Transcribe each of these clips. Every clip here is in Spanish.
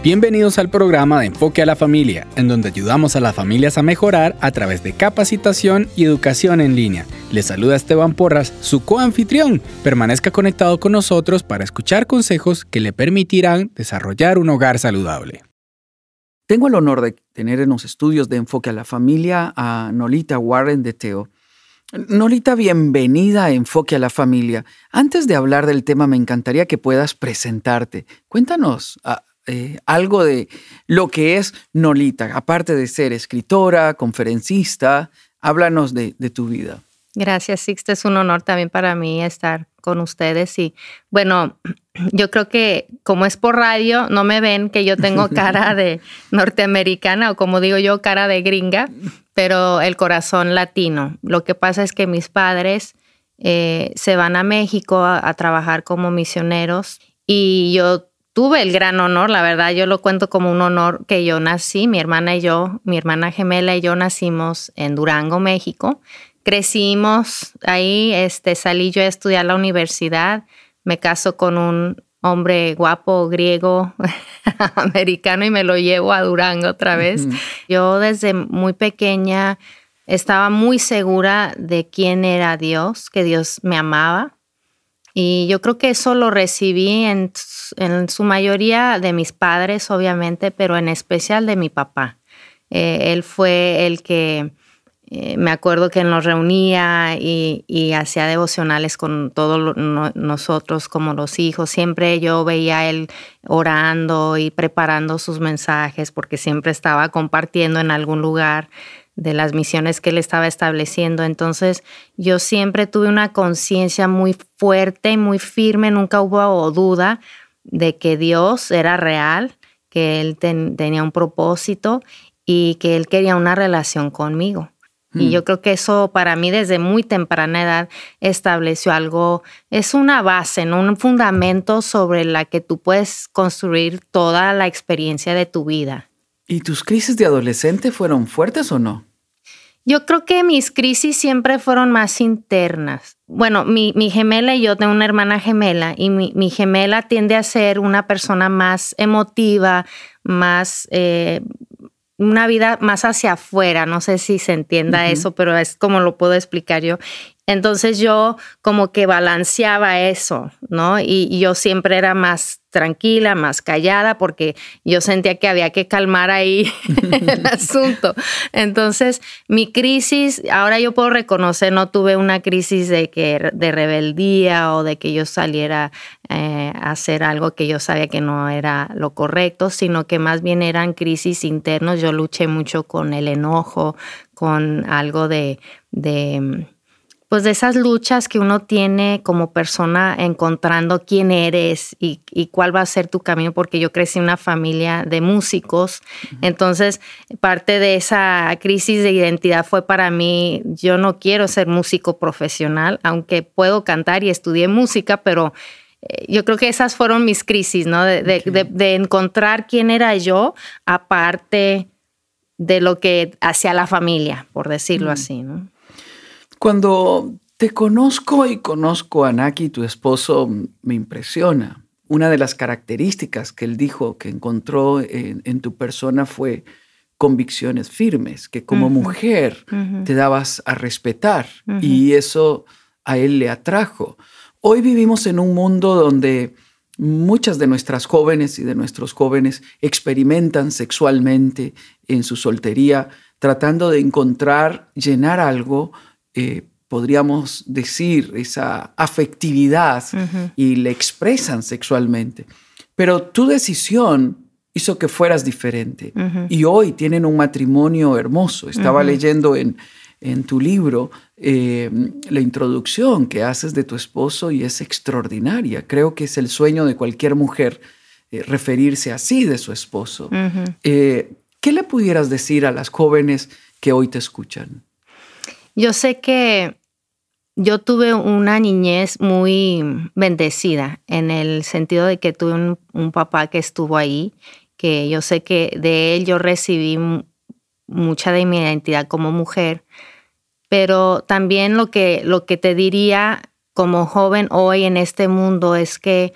Bienvenidos al programa de Enfoque a la Familia, en donde ayudamos a las familias a mejorar a través de capacitación y educación en línea. Les saluda Esteban Porras, su coanfitrión. Permanezca conectado con nosotros para escuchar consejos que le permitirán desarrollar un hogar saludable. Tengo el honor de tener en los estudios de Enfoque a la Familia a Nolita Warren de Teo. Nolita, bienvenida a Enfoque a la Familia. Antes de hablar del tema, me encantaría que puedas presentarte. Cuéntanos eh, algo de lo que es Nolita, aparte de ser escritora, conferencista, háblanos de, tu vida. Gracias, Sixto. Es un honor también para mí estar con ustedes. Y bueno, yo creo que como es por radio, no me ven que yo tengo cara de norteamericana o como digo yo, cara de gringa, pero el corazón latino. Lo que pasa es que mis padres eh, se van a México a trabajar como misioneros y yo tuve el gran honor, la verdad, yo lo cuento como un honor que yo nací, mi hermana y yo, mi hermana gemela y yo nacimos en Durango, México. Crecimos ahí, este, salí yo a estudiar la universidad, me caso con un hombre guapo, griego, americano y me lo llevo a Durango otra vez. Yo desde muy pequeña estaba muy segura de quién era Dios, que Dios me amaba y yo creo que eso lo recibí en, su mayoría de mis padres, obviamente, pero en especial de mi papá. Eh, él fue el que eh, me acuerdo que nos reunía y, hacía devocionales con todos nosotros como los hijos. Siempre yo veía a él orando y preparando sus mensajes porque siempre estaba compartiendo en algún lugar de las misiones que él estaba estableciendo. Entonces yo siempre tuve una conciencia muy fuerte y muy firme, nunca hubo duda de que Dios era real, que él tenía un propósito y que él quería una relación conmigo. Y hmm. yo creo que eso para mí desde muy temprana edad estableció algo, es una base, ¿no? un fundamento sobre la que tú puedes construir toda la experiencia de tu vida. ¿Y tus crisis de adolescente fueron fuertes o no? Yo creo que mis crisis siempre fueron más internas. Bueno, mi, gemela y yo tengo una hermana gemela y mi, gemela tiende a ser una persona más emotiva, más... Eh, una vida más hacia afuera, no sé si se entienda eso, pero es como lo puedo explicar yo. Entonces yo como que balanceaba eso, ¿no? Y, yo siempre era más tranquila, más callada, porque yo sentía que había que calmar ahí el asunto. Entonces, mi crisis, ahora yo puedo reconocer, no tuve una crisis de, que, de rebeldía o de que yo saliera eh, a hacer algo que yo sabía que no era lo correcto, sino que más bien eran crisis internos. Yo luché mucho con el enojo, con algo de pues de esas luchas que uno tiene como persona encontrando quién eres y, cuál va a ser tu camino, porque yo crecí en una familia de músicos, entonces parte de esa crisis de identidad fue para mí, yo no quiero ser músico profesional, aunque puedo cantar y estudié música, pero eh, yo creo que esas fueron mis crisis, ¿no? De, encontrar quién era yo, aparte de lo que hacía la familia, por decirlo así, ¿no? Cuando te conozco y conozco a Naki, tu esposo, me impresiona. Una de las características que él dijo que encontró en, tu persona fue convicciones firmes, que como mujer te dabas a respetar y eso a él le atrajo. Hoy vivimos en un mundo donde muchas de nuestras jóvenes y de nuestros jóvenes experimentan sexualmente en su soltería, tratando de encontrar, llenar algo eh, podríamos decir, esa afectividad y le expresan sexualmente. Pero tu decisión hizo que fueras diferente. Y hoy tienen un matrimonio hermoso. Estaba leyendo en, en, tu libro eh, la introducción que haces de tu esposo y es extraordinaria. Creo que es el sueño de cualquier mujer eh, referirse así de su esposo. ¿Qué le pudieras decir a las jóvenes que hoy te escuchan? Yo sé que yo tuve una niñez muy bendecida en el sentido de que tuve un, papá que estuvo ahí, que yo sé que de él yo recibí mucha de mi identidad como mujer, pero también lo que, lo que te diría como joven hoy en este mundo es que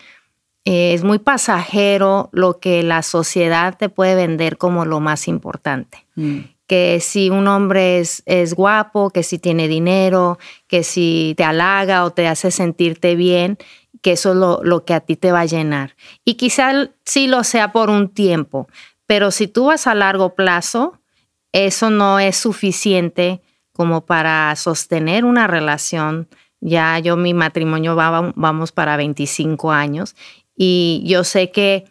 eh, es muy pasajero lo que la sociedad te puede vender como lo más importante. Mm. Que si un hombre es, es, guapo, que si tiene dinero, que si te halaga o te hace sentirte bien, que eso es lo, que a ti te va a llenar. Y quizá sí lo sea por un tiempo, pero si tú vas a largo plazo, eso no es suficiente como para sostener una relación. Ya yo mi matrimonio va, vamos para 25 años y yo sé que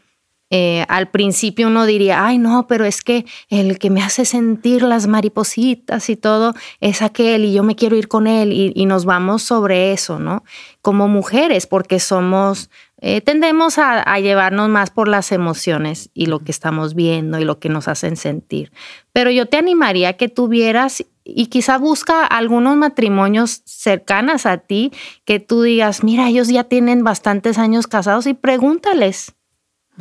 eh, al principio uno diría, ay no, pero es que el que me hace sentir las maripositas y todo es aquel y yo me quiero ir con él y, y nos vamos sobre eso, ¿no? Como mujeres, porque somos, eh, tendemos a, llevarnos más por las emociones y lo que estamos viendo y lo que nos hacen sentir. Pero yo te animaría que tuvieras y quizá busca algunos matrimonios cercanas a ti que tú digas, mira, ellos ya tienen bastantes años casados y pregúntales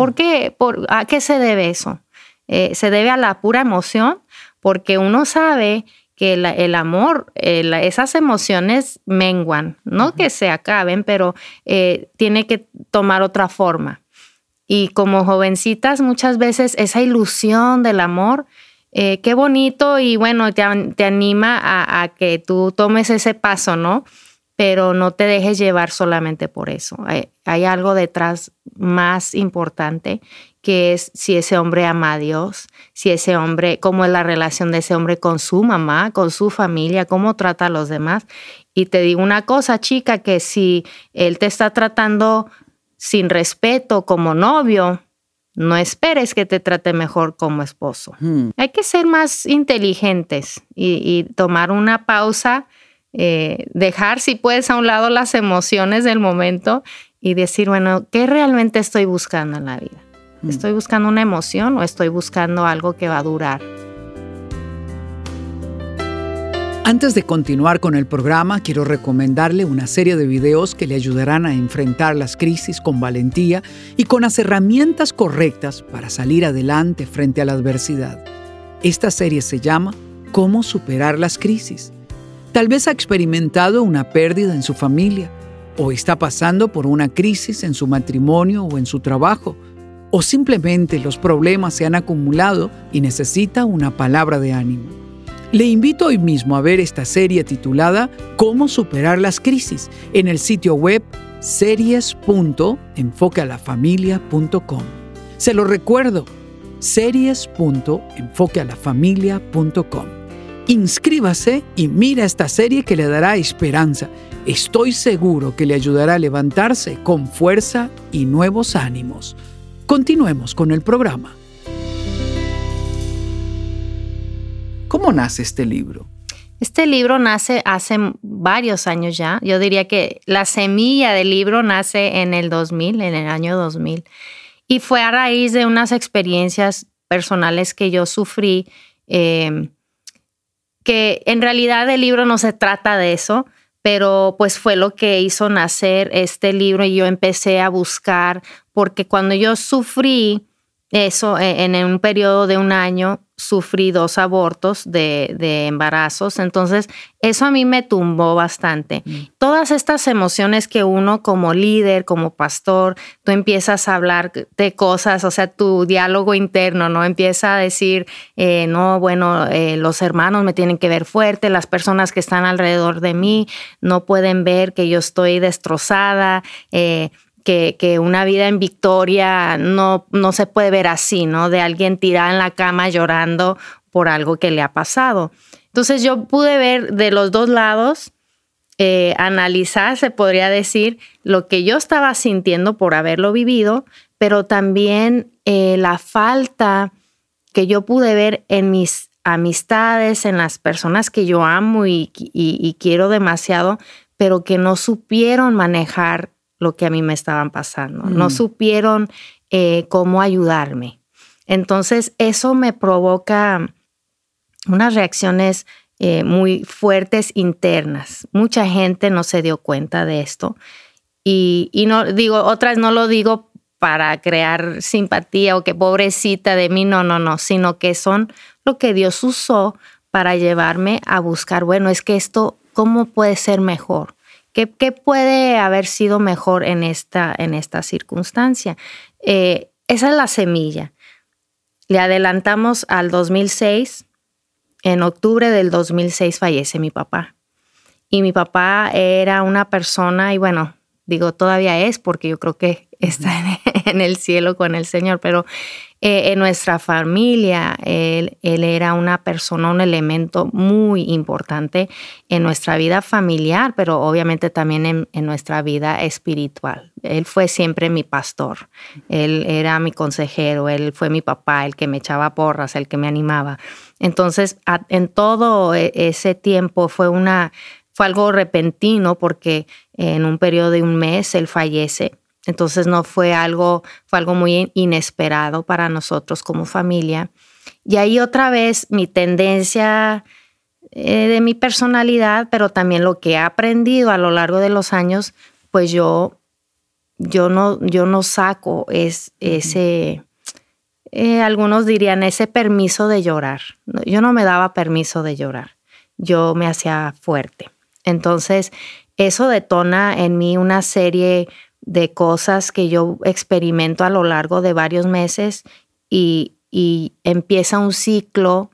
¿Por qué? ¿Por, ¿A qué se debe eso? Eh, se debe a la pura emoción, porque uno sabe que el amor, esas emociones menguan, no que se acaben, pero eh, tiene que tomar otra forma. Y como jovencitas, muchas veces esa ilusión del amor, eh, qué bonito y bueno, te, te anima a, a, que tú tomes ese paso, ¿no? Pero no te dejes llevar solamente por eso. Hay, algo detrás más importante que es si ese hombre ama a Dios, si ese hombre, cómo es la relación de ese hombre con su mamá, con su familia, cómo trata a los demás. Y te digo una cosa, chica, que si él te está tratando sin respeto como novio, no esperes que te trate mejor como esposo. Hmm. Hay que ser más inteligentes y tomar una pausa eh, dejar si puedes a un lado las emociones del momento y decir, bueno, ¿qué realmente estoy buscando en la vida? Mm. ¿Estoy buscando una emoción o estoy buscando algo que va a durar? Antes de continuar con el programa, quiero recomendarle una serie de videos que le ayudarán a enfrentar las crisis con valentía y con las herramientas correctas para salir adelante frente a la adversidad. Esta serie se llama Cómo superar las crisis Tal vez ha experimentado una pérdida en su familia, o está pasando por una crisis en su matrimonio o en su trabajo, o simplemente los problemas se han acumulado y necesita una palabra de ánimo. Le invito hoy mismo a ver esta serie titulada Cómo superar las crisis en el sitio web series.enfoquealafamilia.com. Se lo recuerdo, series.enfoquealafamilia.com. Inscríbase y mira esta serie que le dará esperanza. Estoy seguro que le ayudará a levantarse con fuerza y nuevos ánimos. Continuemos con el programa. ¿Cómo nace este libro? Este libro nace hace varios años ya. Yo diría que la semilla del libro nace en el 2000, en el año 2000. Y fue a raíz de unas experiencias personales que yo sufrí. Eh, que en realidad el libro no se trata de eso, pero pues fue lo que hizo nacer este libro y yo empecé a buscar, porque cuando yo sufrí eso e, en un periodo de un año, sufrí dos abortos de, de, embarazos, entonces eso a mí me tumbó bastante. Mm. Todas estas emociones que uno como líder, como pastor, tú empiezas a hablar de cosas, o sea, tu diálogo interno, ¿no? Empieza a decir, eh, no, bueno, eh, los hermanos me tienen que ver fuerte, las personas que están alrededor de mí no pueden ver que yo estoy destrozada. Eh, que, una vida en victoria no, no se puede ver así, ¿no? De alguien tirada en la cama llorando por algo que le ha pasado. Entonces yo pude ver de los dos lados, eh, analizar, se podría decir, lo que yo estaba sintiendo por haberlo vivido, pero también eh, la falta que yo pude ver en mis amistades, en las personas que yo amo y, y quiero demasiado, pero que no supieron manejar lo que a mí me estaban pasando. No mm. supieron eh, cómo ayudarme. Entonces, eso me provoca unas reacciones eh, muy fuertes internas. Mucha gente no se dio cuenta de esto. Y, y, no digo, otras no lo digo para crear simpatía o que pobrecita de mí, no, no, no, sino que son lo que Dios usó para llevarme a buscar, bueno, es que esto, ¿cómo puede ser mejor? ¿Qué, puede haber sido mejor en esta, en esta circunstancia? Eh, esa es la semilla. Le adelantamos al 2006. En octubre del 2006 fallece mi papá. Y mi papá era una persona, y bueno, digo todavía es porque yo creo que está en el cielo con el Señor, pero eh, en nuestra familia él, era una persona, un elemento muy importante en nuestra vida familiar, pero obviamente también en, en, nuestra vida espiritual. Él fue siempre mi pastor, él era mi consejero, él fue mi papá, el que me echaba porras, el que me animaba. Entonces, en todo e, ese tiempo fue una fue algo repentino porque en un periodo de un mes él fallece. Entonces no fue algo, fue algo muy inesperado para nosotros como familia. Y ahí otra vez mi tendencia eh, de mi personalidad, pero también lo que he aprendido a lo largo de los años, pues yo, yo, no, yo no saco es, ese, eh, algunos dirían, ese permiso de llorar. Yo no me daba permiso de llorar, yo me hacía fuerte. Entonces, eso detona en mí una serie de cosas que yo experimento a lo largo de varios meses y, empieza un ciclo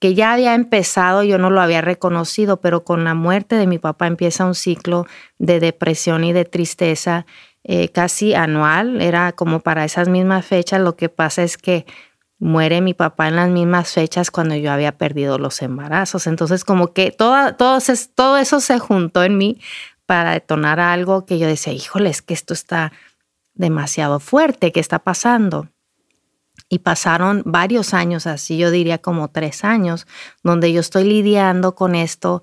que ya había empezado, yo no lo había reconocido, pero con la muerte de mi papá empieza un ciclo de depresión y de tristeza eh, casi anual, era como para esas mismas fechas, lo que pasa es que muere mi papá en las mismas fechas cuando yo había perdido los embarazos. Entonces, como que todo, todo, todo eso se juntó en mí para detonar algo que yo decía, híjole, es que esto está demasiado fuerte, ¿qué está pasando? Y pasaron varios años así, yo diría como tres años, donde yo estoy lidiando con esto.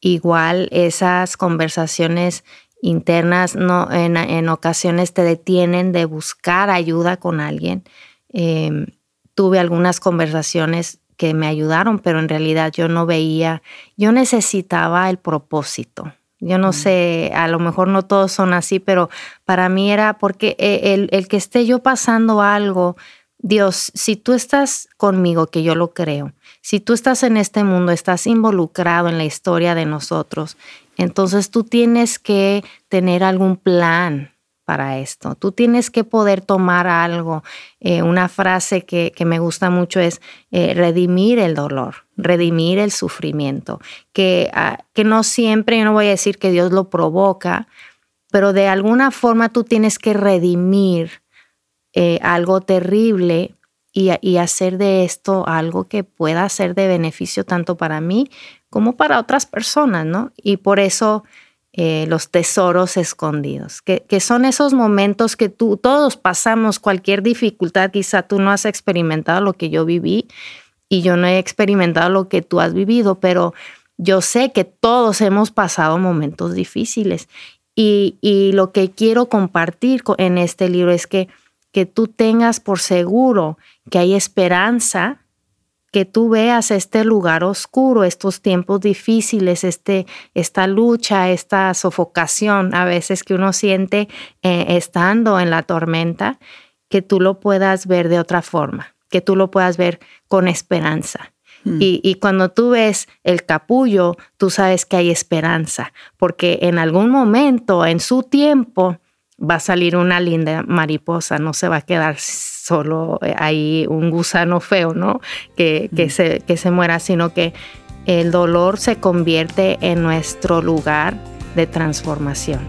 Igual esas conversaciones internas no, en, ocasiones te detienen de buscar ayuda con alguien. Em, tuve algunas conversaciones que me ayudaron, pero en realidad yo no veía, yo necesitaba el propósito. Yo no mm. sé, a lo mejor no todos son así, pero para mí era porque e, el, el, que esté yo pasando algo, Dios, si tú estás conmigo, que yo lo creo, si tú estás en este mundo, estás involucrado en la historia de nosotros, entonces tú tienes que tener algún plan, para esto. Tú tienes que poder tomar algo. Eh, una frase que, me gusta mucho es eh, redimir el dolor, redimir el sufrimiento, que, ah, que no siempre, yo no voy a decir que Dios lo provoca, pero de alguna forma tú tienes que redimir eh, algo terrible y, y, hacer de esto algo que pueda ser de beneficio tanto para mí como para otras personas, ¿no? Y por eso eh, los tesoros escondidos, que, son esos momentos que tú, todos pasamos cualquier dificultad, quizá tú no has experimentado lo que yo viví y yo no he experimentado lo que tú has vivido, pero yo sé que todos hemos pasado momentos difíciles. Y, y lo que quiero compartir en este libro es que, que tú tengas por seguro que hay esperanza que tú veas este lugar oscuro, estos tiempos difíciles, este, esta lucha, esta sofocación a veces que uno siente eh, estando en la tormenta, que tú lo puedas ver de otra forma, que tú lo puedas ver con esperanza. Hmm. Y, y, cuando tú ves el capullo, tú sabes que hay esperanza, porque en algún momento, en su tiempo, va a salir una linda mariposa, no se va a quedar solo eh, ahí un gusano feo, ¿no? Que, se, que se muera, sino que el dolor se convierte en nuestro lugar de transformación.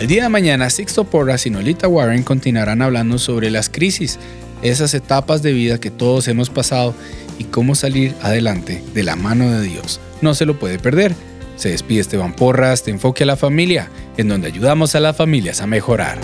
El día de mañana, Sixto Porras y Nolita Warren continuarán hablando sobre las crisis, esas etapas de vida que todos hemos pasado y cómo salir adelante de la mano de Dios. No se lo puede perder. Se despide Esteban Porras de Enfoque a la Familia, en donde ayudamos a las familias a mejorar.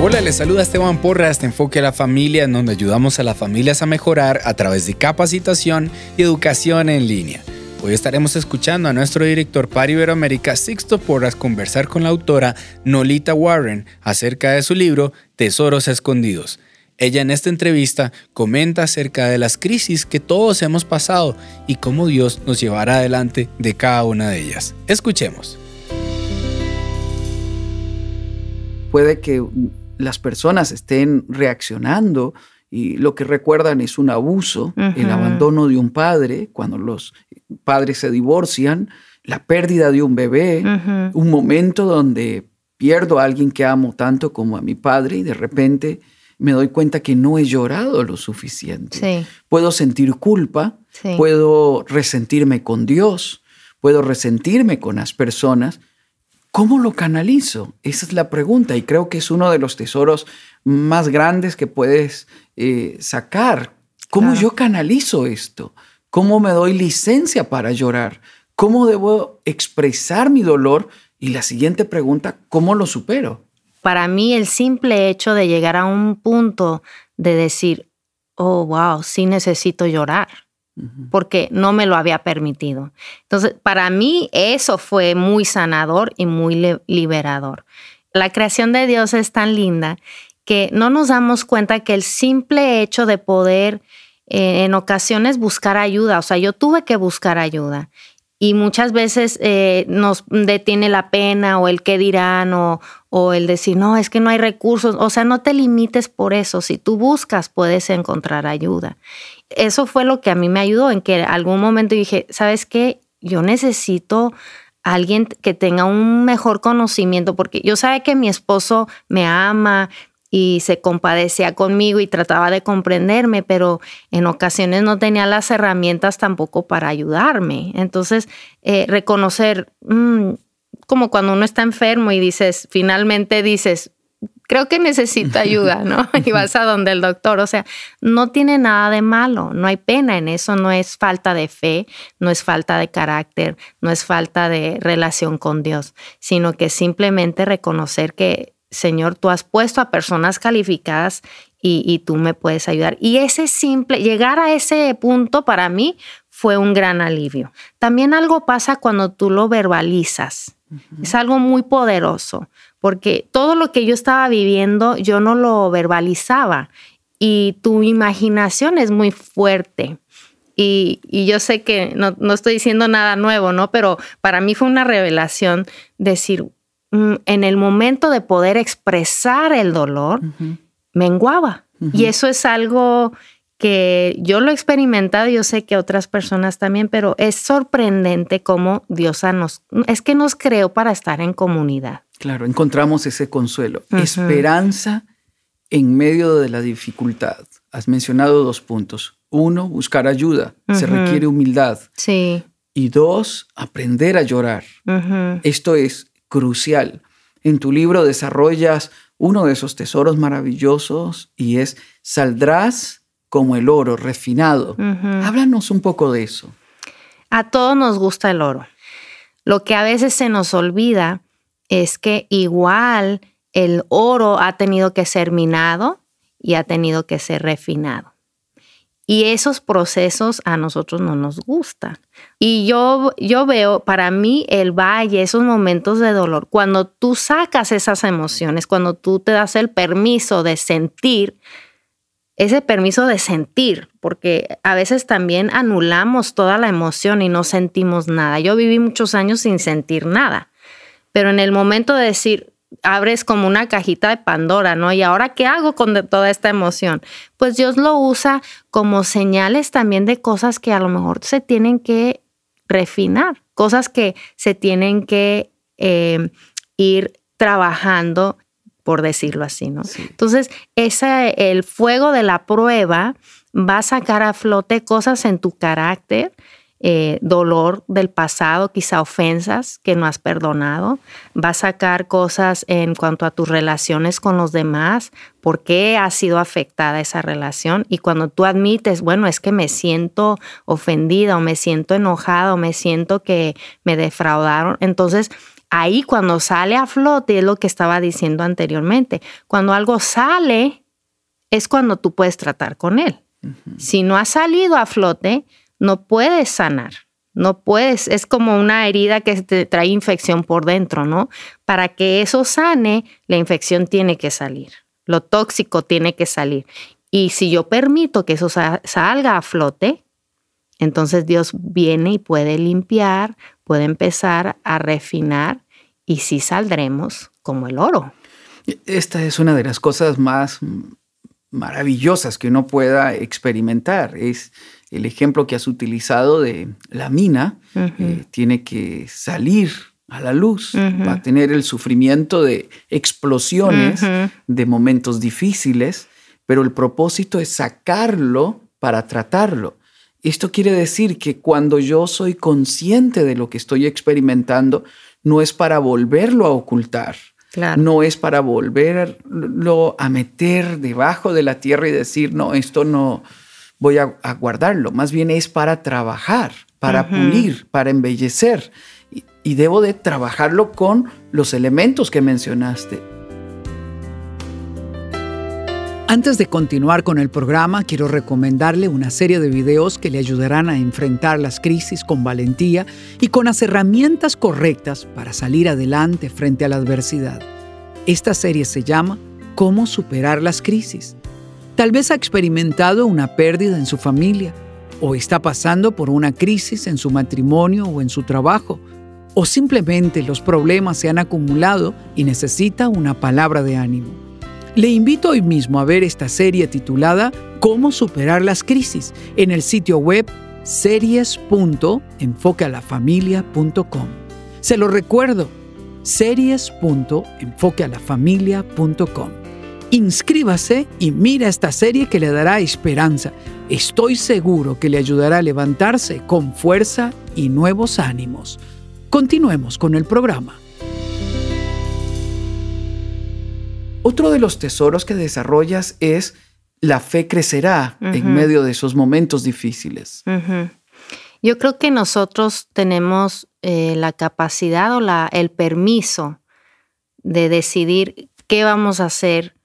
Hola, les saluda Esteban Porras de Enfoque a la Familia, en donde ayudamos a las familias a mejorar a través de capacitación y educación en línea. Hoy estaremos escuchando a nuestro director para Iberoamérica, Sixto Porras, conversar con la autora Nolita Warren acerca de su libro Tesoros Escondidos. Ella en esta entrevista comenta acerca de las crisis que todos hemos pasado y cómo Dios nos llevará adelante de cada una de ellas. Escuchemos. Puede que las personas estén reaccionando y lo que recuerdan es un abuso, el abandono de un padre, cuando los padres se divorcian, la pérdida de un bebé, un momento donde pierdo a alguien que amo tanto como a mi padre y de repente me doy cuenta que no he llorado lo suficiente. Puedo sentir culpa, puedo resentirme con Dios, puedo resentirme con las personas. ¿Cómo lo canalizo? Esa es la pregunta y creo que es uno de los tesoros más grandes que puedes eh, sacar. ¿Cómo yo canalizo esto? ¿Cómo me doy licencia para llorar? ¿Cómo debo expresar mi dolor? Y la siguiente pregunta, ¿cómo lo supero? Para mí el simple hecho de llegar a un punto de decir, oh, wow, sí necesito llorar, porque no me lo había permitido. Entonces, para mí eso fue muy sanador y muy liberador. La creación de Dios es tan linda que no nos damos cuenta que el simple hecho de poder eh, en ocasiones buscar ayuda, o sea, yo tuve que buscar ayuda y muchas veces eh, nos detiene la pena o el qué dirán o, o, el decir, no, es que no hay recursos. O sea, no te limites por eso. Si tú buscas, puedes encontrar ayuda. Eso fue lo que a mí me ayudó en que algún momento dije, ¿sabes qué? Yo necesito alguien que tenga un mejor conocimiento, porque yo sabía que mi esposo me ama, y se compadecía conmigo y trataba de comprenderme, pero en ocasiones no tenía las herramientas tampoco para ayudarme. Entonces, eh, reconocer, mm, como cuando uno está enfermo y dices, finalmente dices, creo que necesito ayuda, ¿no? Y vas a donde el doctor, o sea, no tiene nada de malo, no hay pena en eso, no es falta de fe, no es falta de carácter, no es falta de relación con Dios, sino que simplemente reconocer que Señor, tú has puesto a personas calificadas y, tú me puedes ayudar. Y ese simple, llegar a ese punto para mí fue un gran alivio. También algo pasa cuando tú lo verbalizas. Es algo muy poderoso, porque todo lo que yo estaba viviendo, yo no lo verbalizaba. Y tu imaginación es muy fuerte. Y, yo sé que no, no, estoy diciendo nada nuevo, ¿no? Pero para mí fue una revelación decir, en el momento de poder expresar el dolor, menguaba. Y eso es algo que yo lo he experimentado, yo sé que otras personas también, pero es sorprendente cómo Dios nos, es que nos creó para estar en comunidad. Claro, encontramos ese consuelo, esperanza en medio de la dificultad. Has mencionado dos puntos. Uno, buscar ayuda, se requiere humildad. Sí. Y dos, aprender a llorar. Esto es crucial. En tu libro desarrollas uno de esos tesoros maravillosos y es saldrás como el oro refinado. Háblanos un poco de eso. A todos nos gusta el oro. Lo que a veces se nos olvida es que igual el oro ha tenido que ser minado y ha tenido que ser refinado. Y esos procesos a nosotros no nos gustan. Y yo, yo veo para mí el valle, esos momentos de dolor, cuando tú sacas esas emociones, cuando tú te das el permiso de sentir, ese permiso de sentir, porque a veces también anulamos toda la emoción y no sentimos nada. Yo viví muchos años sin sentir nada, pero en el momento de decir, abres como una cajita de Pandora, ¿no? ¿Y ahora qué hago con toda esta emoción? Pues Dios lo usa como señales también de cosas que a lo mejor se tienen que refinar, cosas que se tienen que eh, ir trabajando, por decirlo así, ¿no? Entonces, ese, el fuego de la prueba va a sacar a flote cosas en tu carácter eh, dolor del pasado, quizá ofensas que no has perdonado, va a sacar cosas en cuanto a tus relaciones con los demás, por qué ha sido afectada esa relación. Y cuando tú admites, bueno, es que me siento ofendida o me siento enojada o me siento que me defraudaron, entonces ahí cuando sale a flote es lo que estaba diciendo anteriormente, cuando algo sale es cuando tú puedes tratar con él. Si no ha salido a flote, no puedes sanar. No puedes, es como una herida que te trae infección por dentro, ¿no? Para que eso sane, la infección tiene que salir. lo tóxico tiene que salir. Y si yo permito que eso salga a flote, entonces Dios viene y puede limpiar, puede empezar a refinar y sí saldremos como el oro. Esta es una de las cosas más maravillosas que uno pueda experimentar. Es el ejemplo que has utilizado de la mina. Eh, tiene que salir a la luz, va a tener el sufrimiento de explosiones, de momentos difíciles, pero el propósito es sacarlo para tratarlo. Esto quiere decir que cuando yo soy consciente de lo que estoy experimentando, no es para volverlo a ocultar, no es para volverlo a meter debajo de la tierra y decir, no, esto no voy a, guardarlo, más bien es para trabajar, para pulir, para embellecer y debo de trabajarlo con los elementos que mencionaste. Antes de continuar con el programa, quiero recomendarle una serie de videos que le ayudarán a enfrentar las crisis con valentía y con las herramientas correctas para salir adelante frente a la adversidad. Esta serie se llama Cómo superar las crisis. Tal vez ha experimentado una pérdida en su familia o está pasando por una crisis en su matrimonio o en su trabajo o simplemente los problemas se han acumulado y necesita una palabra de ánimo. Le invito hoy mismo a ver esta serie titulada Cómo superar las crisis en el sitio web series.enfoquealafamilia.com. Se lo recuerdo, series.enfoquealafamilia.com. Inscríbase y mira esta serie que le dará esperanza. Estoy seguro que le ayudará a levantarse con fuerza y nuevos ánimos. Continuemos con el programa. Otro de los tesoros que desarrollas es la fe crecerá en medio de esos momentos difíciles. Yo creo que nosotros tenemos eh, la capacidad o la, el permiso de decidir qué vamos a hacer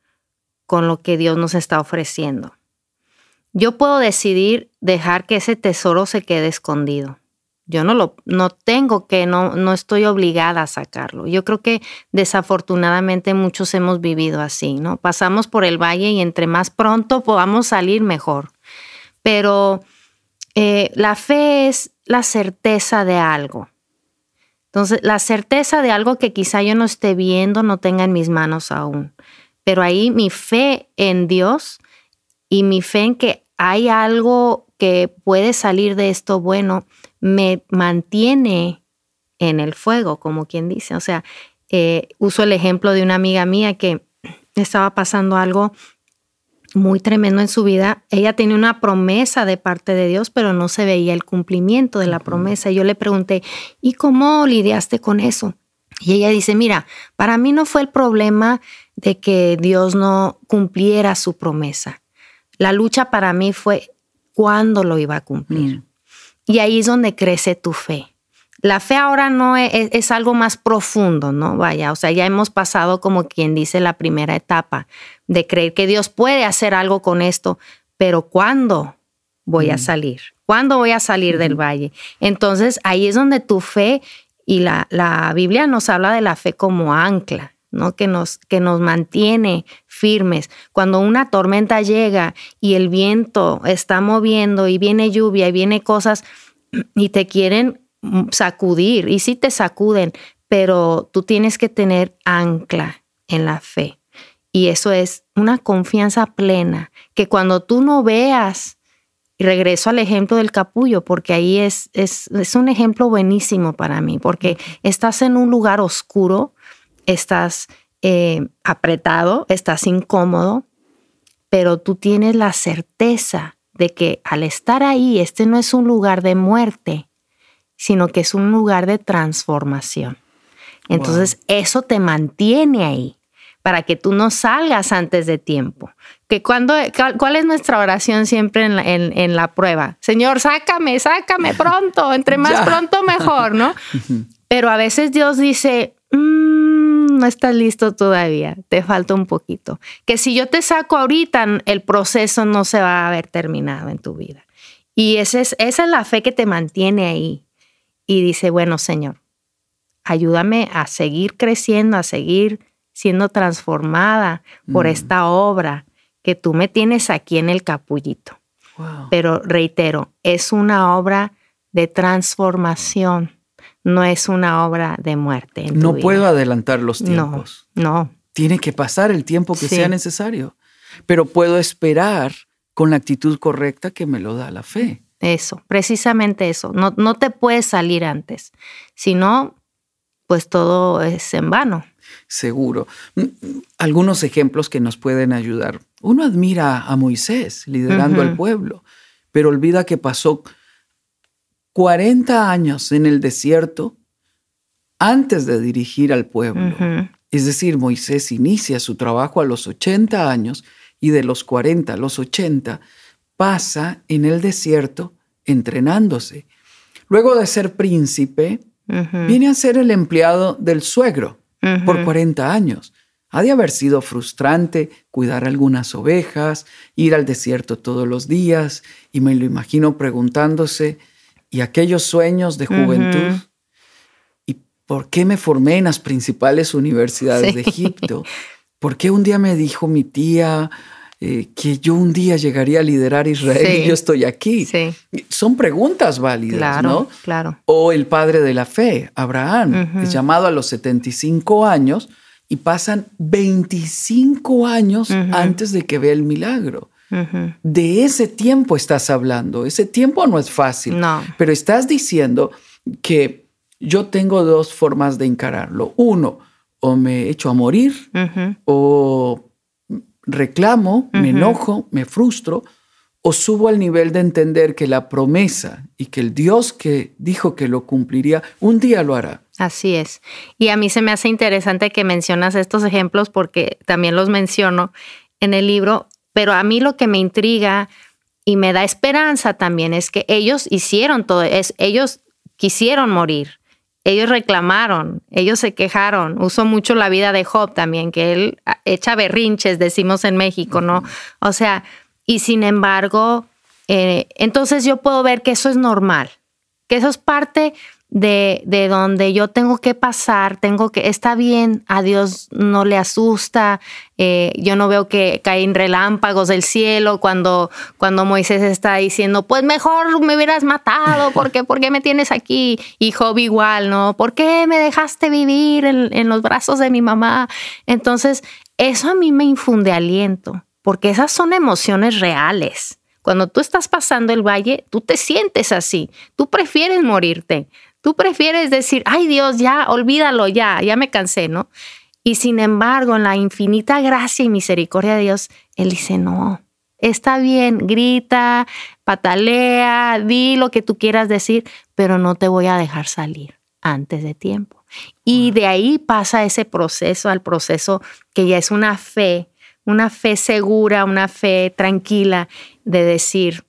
con lo que Dios nos está ofreciendo. Yo puedo decidir dejar que ese tesoro se quede escondido. Yo no lo no tengo que, no, no estoy obligada a sacarlo. Yo creo que desafortunadamente muchos hemos vivido así, ¿no? Pasamos por el valle y entre más pronto podamos salir mejor. Pero eh, la fe es la certeza de algo. Entonces, la certeza de algo que quizá yo no esté viendo, no tenga en mis manos aún. Pero ahí mi fe en Dios y mi fe en que hay algo que puede salir de esto bueno, me mantiene en el fuego, como quien dice. O sea, eh, uso el ejemplo de una amiga mía que estaba pasando algo muy tremendo en su vida. Ella tenía una promesa de parte de Dios, pero no se veía el cumplimiento de la promesa. Yo le pregunté, ¿y cómo lidiaste con eso? Y ella dice, mira, para mí no fue el problema de que Dios no cumpliera su promesa. La lucha para mí fue cuándo lo iba a cumplir. Mm. Y ahí es donde crece tu fe. La fe ahora no es, es, algo más profundo, ¿no? Vaya, o sea, ya hemos pasado como quien dice la primera etapa de creer que Dios puede hacer algo con esto, pero ¿cuándo voy a mm. salir? ¿Cuándo voy a salir del valle? Entonces ahí es donde tu fe y la, la Biblia nos habla de la fe como ancla. ¿No? Que, nos, que nos mantiene firmes. Cuando una tormenta llega y el viento está moviendo y viene lluvia y viene cosas y te quieren sacudir, y sí te sacuden, pero tú tienes que tener ancla en la fe. Y eso es una confianza plena, que cuando tú no veas, y regreso al ejemplo del capullo, porque ahí es, es, es un ejemplo buenísimo para mí, porque estás en un lugar oscuro, estás eh, apretado, estás incómodo, pero tú tienes la certeza de que al estar ahí, este no es un lugar de muerte, sino que es un lugar de transformación. Entonces, eso te mantiene ahí para que tú no salgas antes de tiempo. Que cuando, ¿Cuál es nuestra oración siempre en la, prueba? Señor, sácame, sácame pronto, entre más pronto mejor, ¿no? Pero a veces Dios dice, no estás listo todavía, te falta un poquito. Que si yo te saco ahorita, el proceso no se va a haber terminado en tu vida. Y esa es, esa es la fe que te mantiene ahí. Y dice, bueno, Señor, ayúdame a seguir creciendo, a seguir siendo transformada por Mm. esta obra que tú me tienes aquí en el capullito. Wow. Pero reitero, es una obra de transformación, no es una obra de muerte. en No vida. puedo adelantar los tiempos. no. Tiene que pasar el tiempo que Sí. sea necesario. Pero puedo esperar con la actitud correcta que me lo da la fe. Eso, precisamente eso. No, no te puedes salir antes. Si no, pues todo es en vano. Seguro. Mm, mm, Algunos ejemplos que nos pueden ayudar. Uno admira a Moisés liderando al pueblo, pero olvida que pasó 40 años en el desierto antes de dirigir al pueblo. Es decir, Moisés inicia su trabajo a los 80 años y de los 40 a los 80 pasa en el desierto entrenándose. Luego de ser príncipe, viene a ser el empleado del suegro por Ujú. 40 años. Ha de haber sido frustrante cuidar algunas ovejas, ir al desierto todos los días, y me lo imagino preguntándose, ¿y aquellos sueños de juventud? ¿Y por qué me formé en las principales universidades Sí. de Egipto? ¿Por qué un día me dijo mi tía eh, que yo un día llegaría a liderar Israel y yo estoy aquí? Sí, Son preguntas válidas, claro, ¿no? claro. O el padre de la fe, Abraham, es llamado a los 75 años y pasan 25 años antes de que vea el milagro. De ese tiempo estás hablando. Ese tiempo no es fácil. No. Pero estás diciendo que yo tengo dos formas de encararlo. Uno, o me echo a morir o reclamo, me enojo, me frustro, o subo al nivel de entender que la promesa y que el Dios que dijo que lo cumpliría, un día lo hará. Así es. Y a mí se me hace interesante que mencionas estos ejemplos porque también los menciono en el libro, pero a mí lo que me intriga y me da esperanza también es que ellos hicieron todo, es, ellos quisieron morir, ellos reclamaron, ellos se quejaron. Uso mucho la vida de Job también, que él ah, echa berrinches, decimos en México, ¿no? O sea, y sin embargo, eh, entonces yo puedo ver que eso es normal, que eso es parte de, de donde yo tengo que pasar, tengo que, está bien, a Dios no le asusta, eh, yo no veo que caen relámpagos del cielo cuando, cuando Moisés está diciendo, pues mejor me hubieras matado, porque ¿por qué me tienes aquí? Y Job igual, ¿no? ¿Por qué me dejaste vivir en, en los brazos de mi mamá? Entonces, eso a mí me infunde aliento, porque esas son emociones reales. Cuando tú estás pasando el valle, tú te sientes así, tú prefieres morirte, tú prefieres decir, ay Dios, ya, olvídalo, ya, ya me cansé, ¿no? Y sin embargo, en la infinita gracia y misericordia de Dios, Él dice, no, está bien, grita, patalea, di lo que tú quieras decir, pero no te voy a dejar salir antes de tiempo. Y de ahí pasa ese proceso al proceso que ya es una fe, una fe segura, una fe tranquila de decir,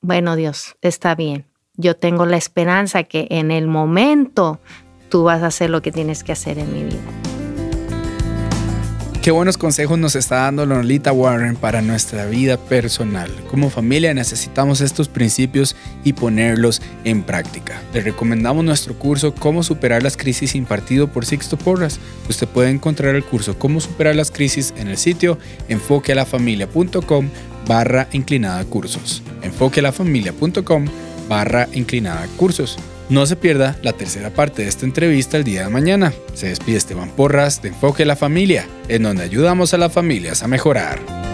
bueno Dios, está bien, yo tengo la esperanza que en el momento tú vas a hacer lo que tienes que hacer en mi vida. Qué buenos consejos nos está dando Lolita Warren para nuestra vida personal. Como familia necesitamos estos principios y ponerlos en práctica. Le recomendamos nuestro curso Cómo superar las crisis impartido por Sixto Porras. Usted puede encontrar el curso Cómo superar las crisis en el sitio enfoquealafamilia.com barra inclinada cursos. enfoquealafamilia.com barra inclinada cursos. No se pierda la tercera parte de esta entrevista el día de mañana. Se despide Esteban Porras de Enfoque la Familia, en donde ayudamos a las familias a mejorar.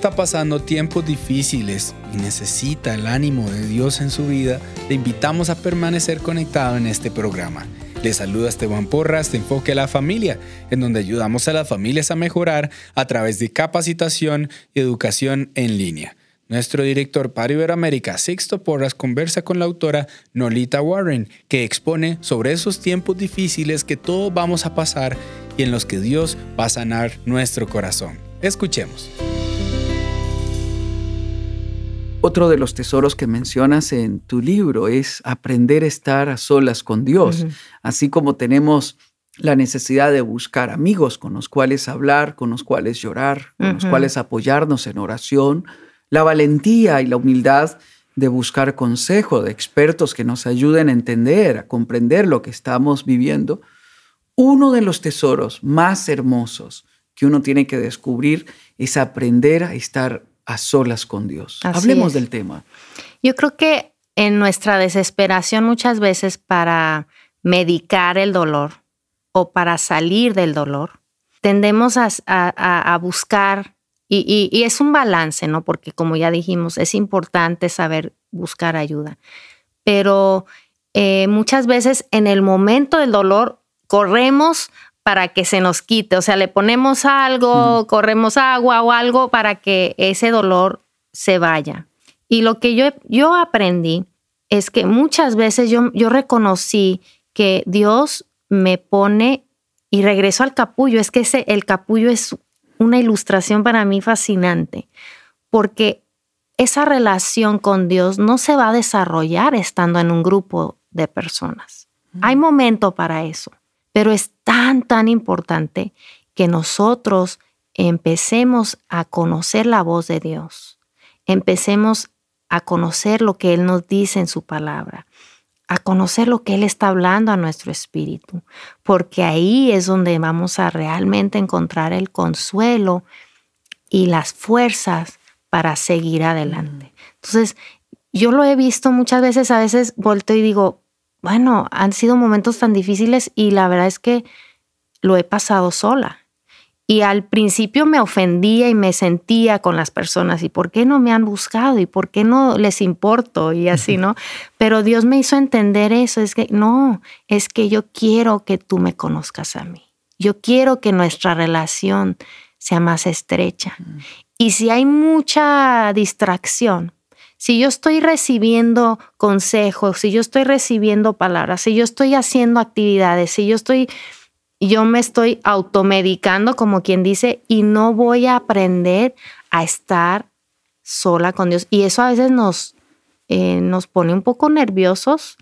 Está pasando tiempos difíciles y necesita el ánimo de Dios en su vida, le invitamos a permanecer conectado en este programa. Le saluda Esteban Porras de Enfoque a la Familia, en donde ayudamos a las familias a mejorar a través de capacitación y educación en línea. Nuestro director para Iberoamérica, Sixto Porras, conversa con la autora Nolita Warren, que expone sobre esos tiempos difíciles que todos vamos a pasar y en los que Dios va a sanar nuestro corazón. Escuchemos. Otro de los tesoros que mencionas en tu libro es aprender a estar a solas con Dios. Así como tenemos la necesidad de buscar amigos con los cuales hablar, con los cuales llorar, con los cuales apoyarnos en oración, la valentía y la humildad de buscar consejo de expertos que nos ayuden a entender, a comprender lo que estamos viviendo, uno de los tesoros más hermosos que uno tiene que descubrir es aprender a estar a solas con Dios. Hablemos del tema. Yo creo que en nuestra desesperación muchas veces para medicar el dolor o para salir del dolor, tendemos a, buscar, y, es un balance, ¿no? Porque como ya dijimos, es importante saber buscar ayuda. Pero eh, muchas veces en el momento del dolor corremos para que se nos quite, o sea, le ponemos algo, corremos agua o algo para que ese dolor se vaya. Y lo que yo, yo aprendí es que muchas veces yo, yo reconocí que Dios me pone y regreso al capullo. Es que ese, el capullo es una ilustración para mí fascinante, porque esa relación con Dios no se va a desarrollar estando en un grupo de personas. Hay momento para eso, pero es tan, tan importante que nosotros empecemos a conocer la voz de Dios, empecemos a conocer lo que Él nos dice en su palabra, a conocer lo que Él está hablando a nuestro espíritu, porque ahí es donde vamos a realmente encontrar el consuelo y las fuerzas para seguir adelante. Mm. Entonces, yo lo he visto muchas veces, a veces vuelto y digo, bueno, han sido momentos tan difíciles y la verdad es que lo he pasado sola. Y al principio me ofendía y me sentía con las personas, ¿y por qué no me han buscado? ¿Y por qué no les importo? Y así, ¿no? Pero Dios me hizo entender eso, es que no, es que yo quiero que tú me conozcas a mí. Yo quiero que nuestra relación sea más estrecha. Mm. Y si hay mucha distracción, si yo estoy recibiendo consejos, si yo estoy recibiendo palabras, si yo estoy haciendo actividades, si yo estoy yo me estoy automedicando, como quien dice, y no voy a aprender a estar sola con Dios. Y eso a veces nos, eh, nos pone un poco nerviosos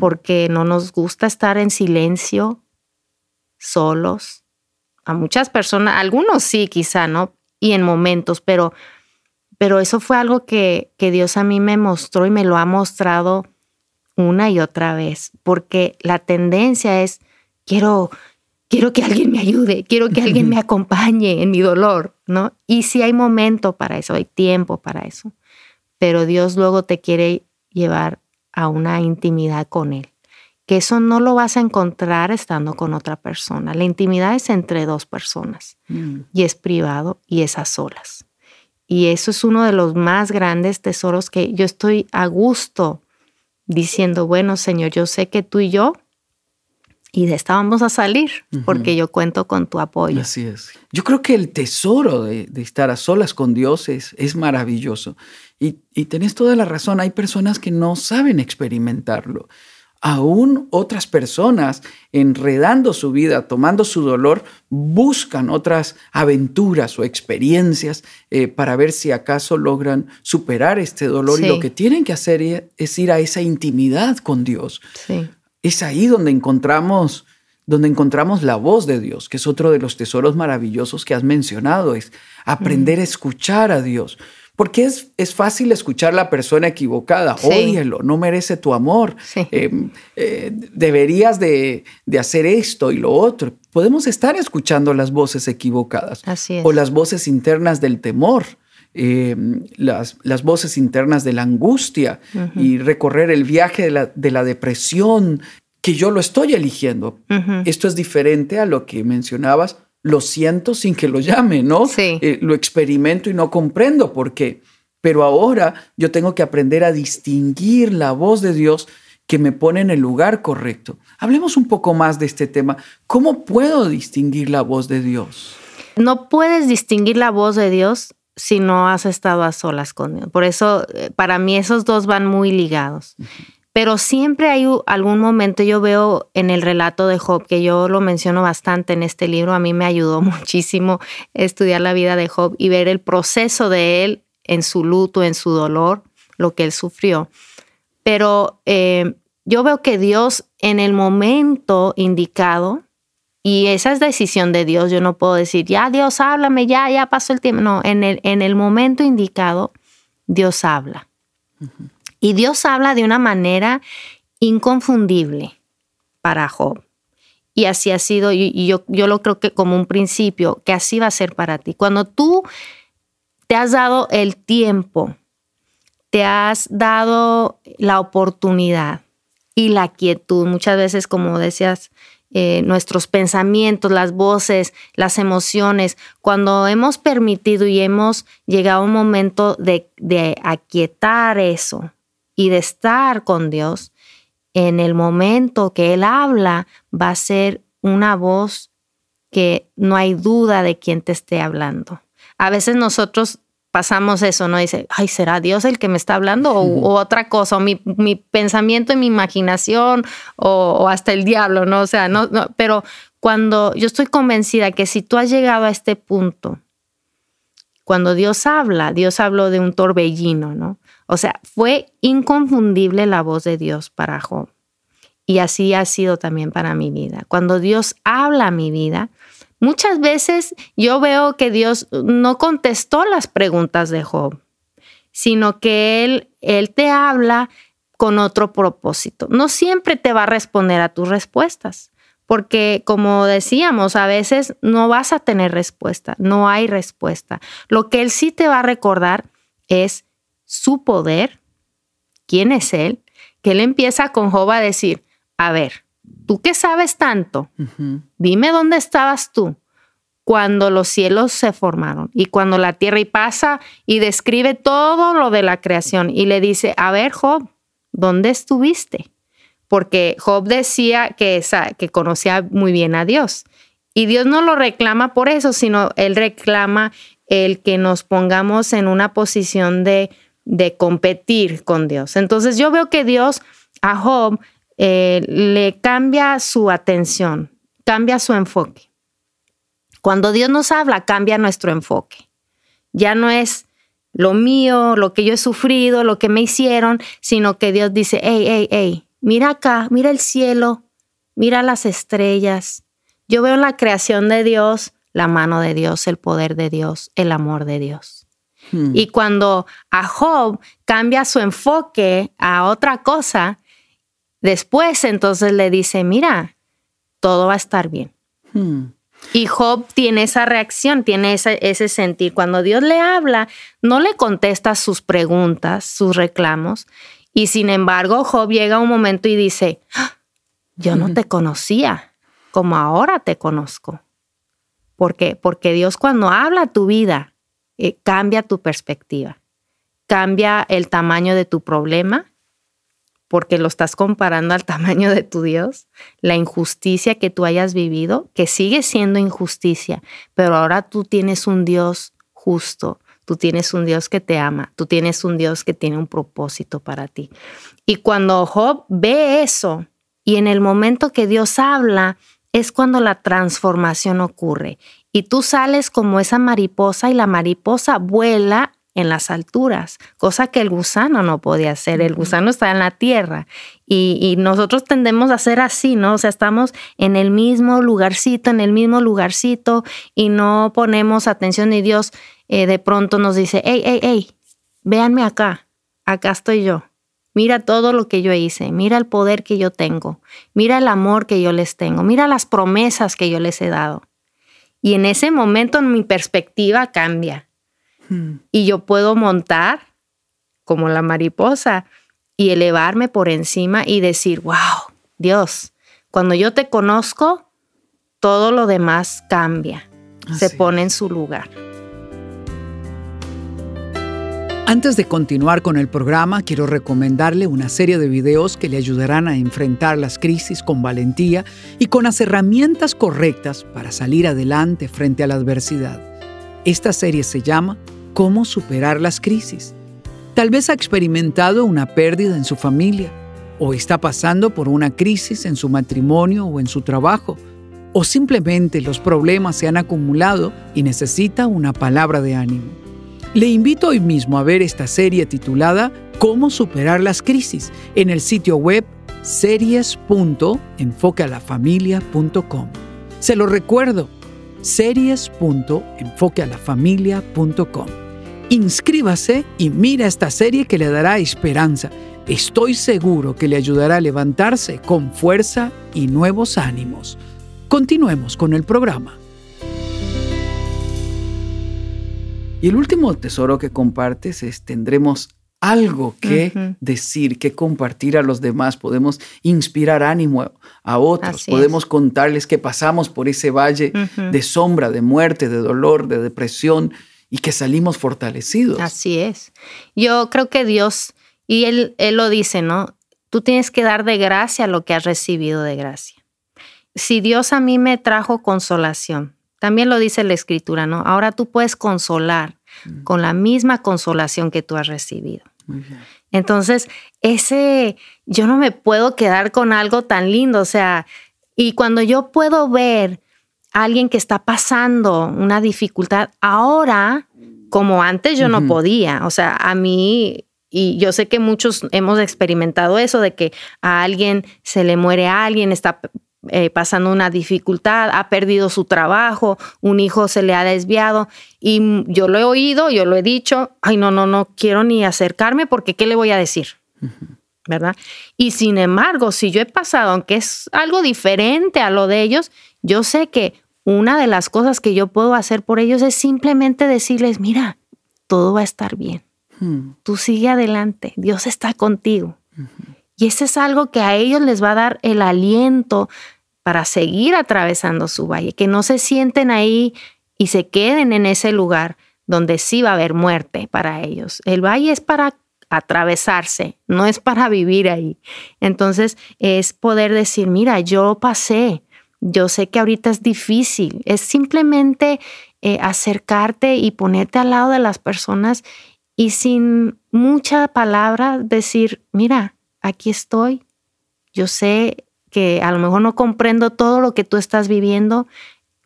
porque no nos gusta estar en silencio, solos. A muchas personas, algunos sí, quizá, ¿no? Y en momentos, pero, pero eso fue algo que, que Dios a mí me mostró y me lo ha mostrado una y otra vez, porque la tendencia es, quiero, quiero que alguien me ayude, quiero que alguien me acompañe en mi dolor, ¿no? Y si hay momento para eso, hay tiempo para eso, pero Dios luego te quiere llevar a una intimidad con Él, que eso no lo vas a encontrar estando con otra persona. La intimidad es entre dos personas mm. y es privado y es a solas. Y eso es uno de los más grandes tesoros que yo estoy a gusto diciendo, bueno, Señor, yo sé que tú y yo y de esta vamos a salir porque yo cuento con tu apoyo. Así es. Yo creo que el tesoro de, estar a solas con Dios es, es maravilloso. Y, y, tenés toda la razón, hay personas que no saben experimentarlo. Aún otras personas, enredando su vida, tomando su dolor, buscan otras aventuras o experiencias eh, para ver si acaso logran superar este dolor. Y lo que tienen que hacer es ir a esa intimidad con Dios. Sí. Es ahí donde encontramos, donde encontramos la voz de Dios, que es otro de los tesoros maravillosos que has mencionado, es aprender a escuchar a Dios. Porque es, es fácil escuchar a la persona equivocada, sí. no merece tu amor, em, eh, deberías de, de, hacer esto y lo otro. Podemos estar escuchando las voces equivocadas o las voces internas del temor. Em, las, las, voces internas de la angustia y recorrer el viaje de la, de la, depresión, que yo lo estoy eligiendo. Esto es diferente a lo que mencionabas, lo siento sin que lo llame, ¿no? Sí. Eh, lo experimento y no comprendo por qué. Pero ahora yo tengo que aprender a distinguir la voz de Dios que me pone en el lugar correcto. Hablemos un poco más de este tema. ¿Cómo puedo distinguir la voz de Dios? No puedes distinguir la voz de Dios si no has estado a solas con Dios. Por eso, eh, para mí, esos dos van muy ligados. Pero siempre hay algún momento, yo veo en el relato de Job, que yo lo menciono bastante en este libro, a mí me ayudó muchísimo estudiar la vida de Job y ver el proceso de él en su luto, en su dolor, lo que él sufrió. Pero eh, yo veo que Dios en el momento indicado Y esa es decisión de Dios. Yo no puedo decir, ya Dios, háblame, ya, ya pasó el tiempo. No, en el, en el momento indicado, Dios habla. Y Dios habla de una manera inconfundible para Job. Y así ha sido, y yo, yo lo creo que como un principio, que así va a ser para ti. Cuando tú te has dado el tiempo, te has dado la oportunidad y la quietud, muchas veces, como decías, eh, nuestros pensamientos, las voces, las emociones, cuando hemos permitido y hemos llegado a un momento de, de aquietar eso y de estar con Dios, en el momento que Él habla va a ser una voz que no hay duda de quién te esté hablando. A veces nosotros pasamos eso, ¿no? Dice, ay, ¿será Dios el que me está hablando? O, otra cosa, o mi, pensamiento y mi imaginación, o, hasta el diablo, ¿no? O sea, no, no, pero cuando yo estoy convencida que si tú has llegado a este punto, cuando Dios habla, Dios habló de un torbellino, ¿no? O sea, fue inconfundible la voz de Dios para Job. Y así ha sido también para mi vida. Cuando Dios habla a mi vida, Muchas veces yo veo que Dios no contestó las preguntas de Job, sino que Él, él te habla con otro propósito. No siempre te va a responder a tus respuestas, porque como decíamos, a veces no vas a tener respuesta, no hay respuesta. Lo que Él sí te va a recordar es su poder, quién es Él, que Él empieza con Job a decir, a ver, tú qué sabes tanto, dime dónde estabas tú cuando los cielos se formaron y cuando la tierra y pasa y describe todo lo de la creación y le dice, a ver Job, ¿dónde estuviste? Porque Job decía que, que conocía muy bien a Dios. Y Dios no lo reclama por eso, sino Él reclama el que nos pongamos en una posición de, de competir con Dios. Entonces yo veo que Dios a Job eh, le cambia su atención, cambia su enfoque. Cuando Dios nos habla, cambia nuestro enfoque. Ya no es lo mío, lo que yo he sufrido, lo que me hicieron, sino que Dios dice, hey, hey, hey, mira acá, mira el cielo, mira las estrellas. Yo veo la creación de Dios, la mano de Dios, el poder de Dios, el amor de Dios. Hmm. Y cuando a Job cambia su enfoque a otra cosa, Después entonces le dice, mira, todo va a estar bien. Hmm. Y Job tiene esa reacción, tiene ese, sentir. Cuando Dios le habla, no le contesta sus preguntas, sus reclamos. Y sin embargo, Job llega un momento y dice, ah, yo no te conocía como ahora te conozco. ¿Por qué? Porque Dios cuando habla a tu vida, eh, cambia tu perspectiva, cambia el tamaño de tu problema porque lo estás comparando al tamaño de tu Dios, la injusticia que tú hayas vivido, que sigue siendo injusticia, pero ahora tú tienes un Dios justo, tú tienes un Dios que te ama, tú tienes un Dios que tiene un propósito para ti. Y cuando Job ve eso y en el momento que Dios habla, es cuando la transformación ocurre. Y tú sales como esa mariposa y la mariposa vuela en las alturas, cosa que el gusano no podía hacer. El gusano está en la tierra y, nosotros tendemos a ser así, ¿no? O sea, estamos en el mismo lugarcito, en el mismo lugarcito y no ponemos atención y Dios eh, de pronto nos dice, hey, hey, hey, véanme acá, acá estoy yo. Mira todo lo que yo hice, mira el poder que yo tengo, mira el amor que yo les tengo, mira las promesas que yo les he dado. Y en ese momento mi perspectiva cambia. Y yo puedo montar como la mariposa y elevarme por encima y decir, wow, Dios, cuando yo te conozco, todo lo demás cambia, se pone en su lugar. Antes de continuar con el programa, quiero recomendarle una serie de videos que le ayudarán a enfrentar las crisis con valentía y con las herramientas correctas para salir adelante frente a la adversidad. Esta serie se llama cómo superar las crisis. Tal vez ha experimentado una pérdida en su familia o está pasando por una crisis en su matrimonio o en su trabajo o simplemente los problemas se han acumulado y necesita una palabra de ánimo. Le invito hoy mismo a ver esta serie titulada Cómo superar las crisis en el sitio web series.enfoquealafamilia.com. Se lo recuerdo, series.enfoquealafamilia.com. Inscríbase y mira esta serie que le dará esperanza. Estoy seguro que le ayudará a levantarse con fuerza y nuevos ánimos. Continuemos con el programa. Y el último tesoro que compartes es tendremos algo que decir, que compartir a los demás. Podemos inspirar ánimo a otros. Podemos contarles que pasamos por ese valle de sombra, de muerte, de dolor, de depresión y que salimos fortalecidos. Así es. Yo creo que Dios, y Él, él lo dice, ¿no? Tú tienes que dar de gracia lo que has recibido de gracia. Si Dios a mí me trajo consolación, también lo dice la escritura, ¿no? Ahora tú puedes consolar mm. con la misma consolación que tú has recibido. Entonces, ese, yo no me puedo quedar con algo tan lindo, o sea, y cuando yo puedo ver a alguien que está pasando una dificultad, ahora, como antes yo no podía, o sea, a mí y yo sé que muchos hemos experimentado eso de que a alguien se le muere a alguien, está eh, pasando una dificultad, ha perdido su trabajo, un hijo se le ha desviado y yo lo he oído, yo lo he dicho, ay no, no, no quiero ni acercarme porque ¿qué le voy a decir? ¿Verdad? Y sin embargo, si yo he pasado, aunque es algo diferente a lo de ellos, yo sé que una de las cosas que yo puedo hacer por ellos es simplemente decirles, mira, todo va a estar bien. Hmm. Tú sigue adelante, Dios está contigo. Y eso es algo que a ellos les va a dar el aliento para seguir atravesando su valle, que no se sienten ahí y se queden en ese lugar donde sí va a haber muerte para ellos. El valle es para atravesarse, no es para vivir ahí. Entonces es poder decir, mira, yo pasé, yo sé que ahorita es difícil, es simplemente eh, acercarte y ponerte al lado de las personas y sin mucha palabra decir, mira, aquí estoy, yo sé que a lo mejor no comprendo todo lo que tú estás viviendo,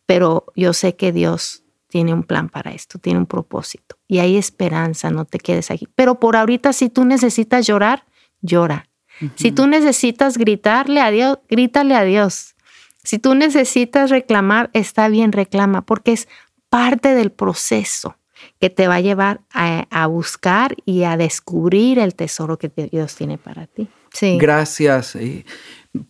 pero yo sé que Dios tiene un plan para esto, tiene un propósito. Y hay esperanza, no te quedes aquí. Pero por ahorita, si tú necesitas llorar, llora. Si tú necesitas gritarle a Dios, grítale a Dios. Si tú necesitas reclamar, está bien, reclama, porque es parte del proceso que te va a llevar a, buscar y a descubrir el tesoro que Dios tiene para ti. Sí. Gracias.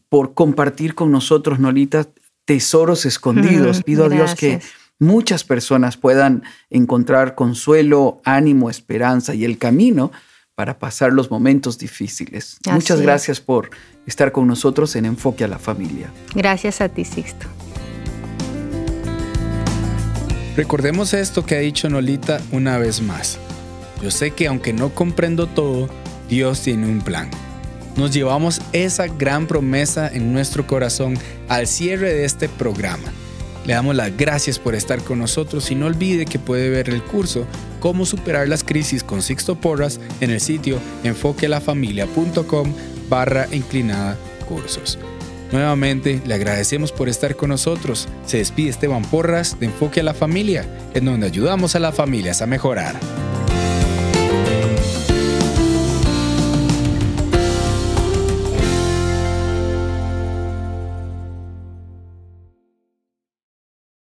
Por compartir con nosotros, Nolita, tesoros escondidos. Pido a Dios que muchas personas puedan encontrar consuelo, ánimo, esperanza y el camino para pasar los momentos difíciles. Muchas gracias por estar con nosotros en Enfoque a la Familia. Gracias a ti, Sixto. Recordemos esto que ha dicho Nolita una vez más. Yo sé que aunque no comprendo todo, Dios tiene un plan nos llevamos esa gran promesa en nuestro corazón al cierre de este programa. Le damos las gracias por estar con nosotros y no olvide que puede ver el curso Cómo superar las crisis con Sixto Porras en el sitio enfoquelafamilia.com barra inclinada cursos. Nuevamente le agradecemos por estar con nosotros. Se despide Esteban Porras de Enfoque a la Familia, en donde ayudamos a las familias a mejorar.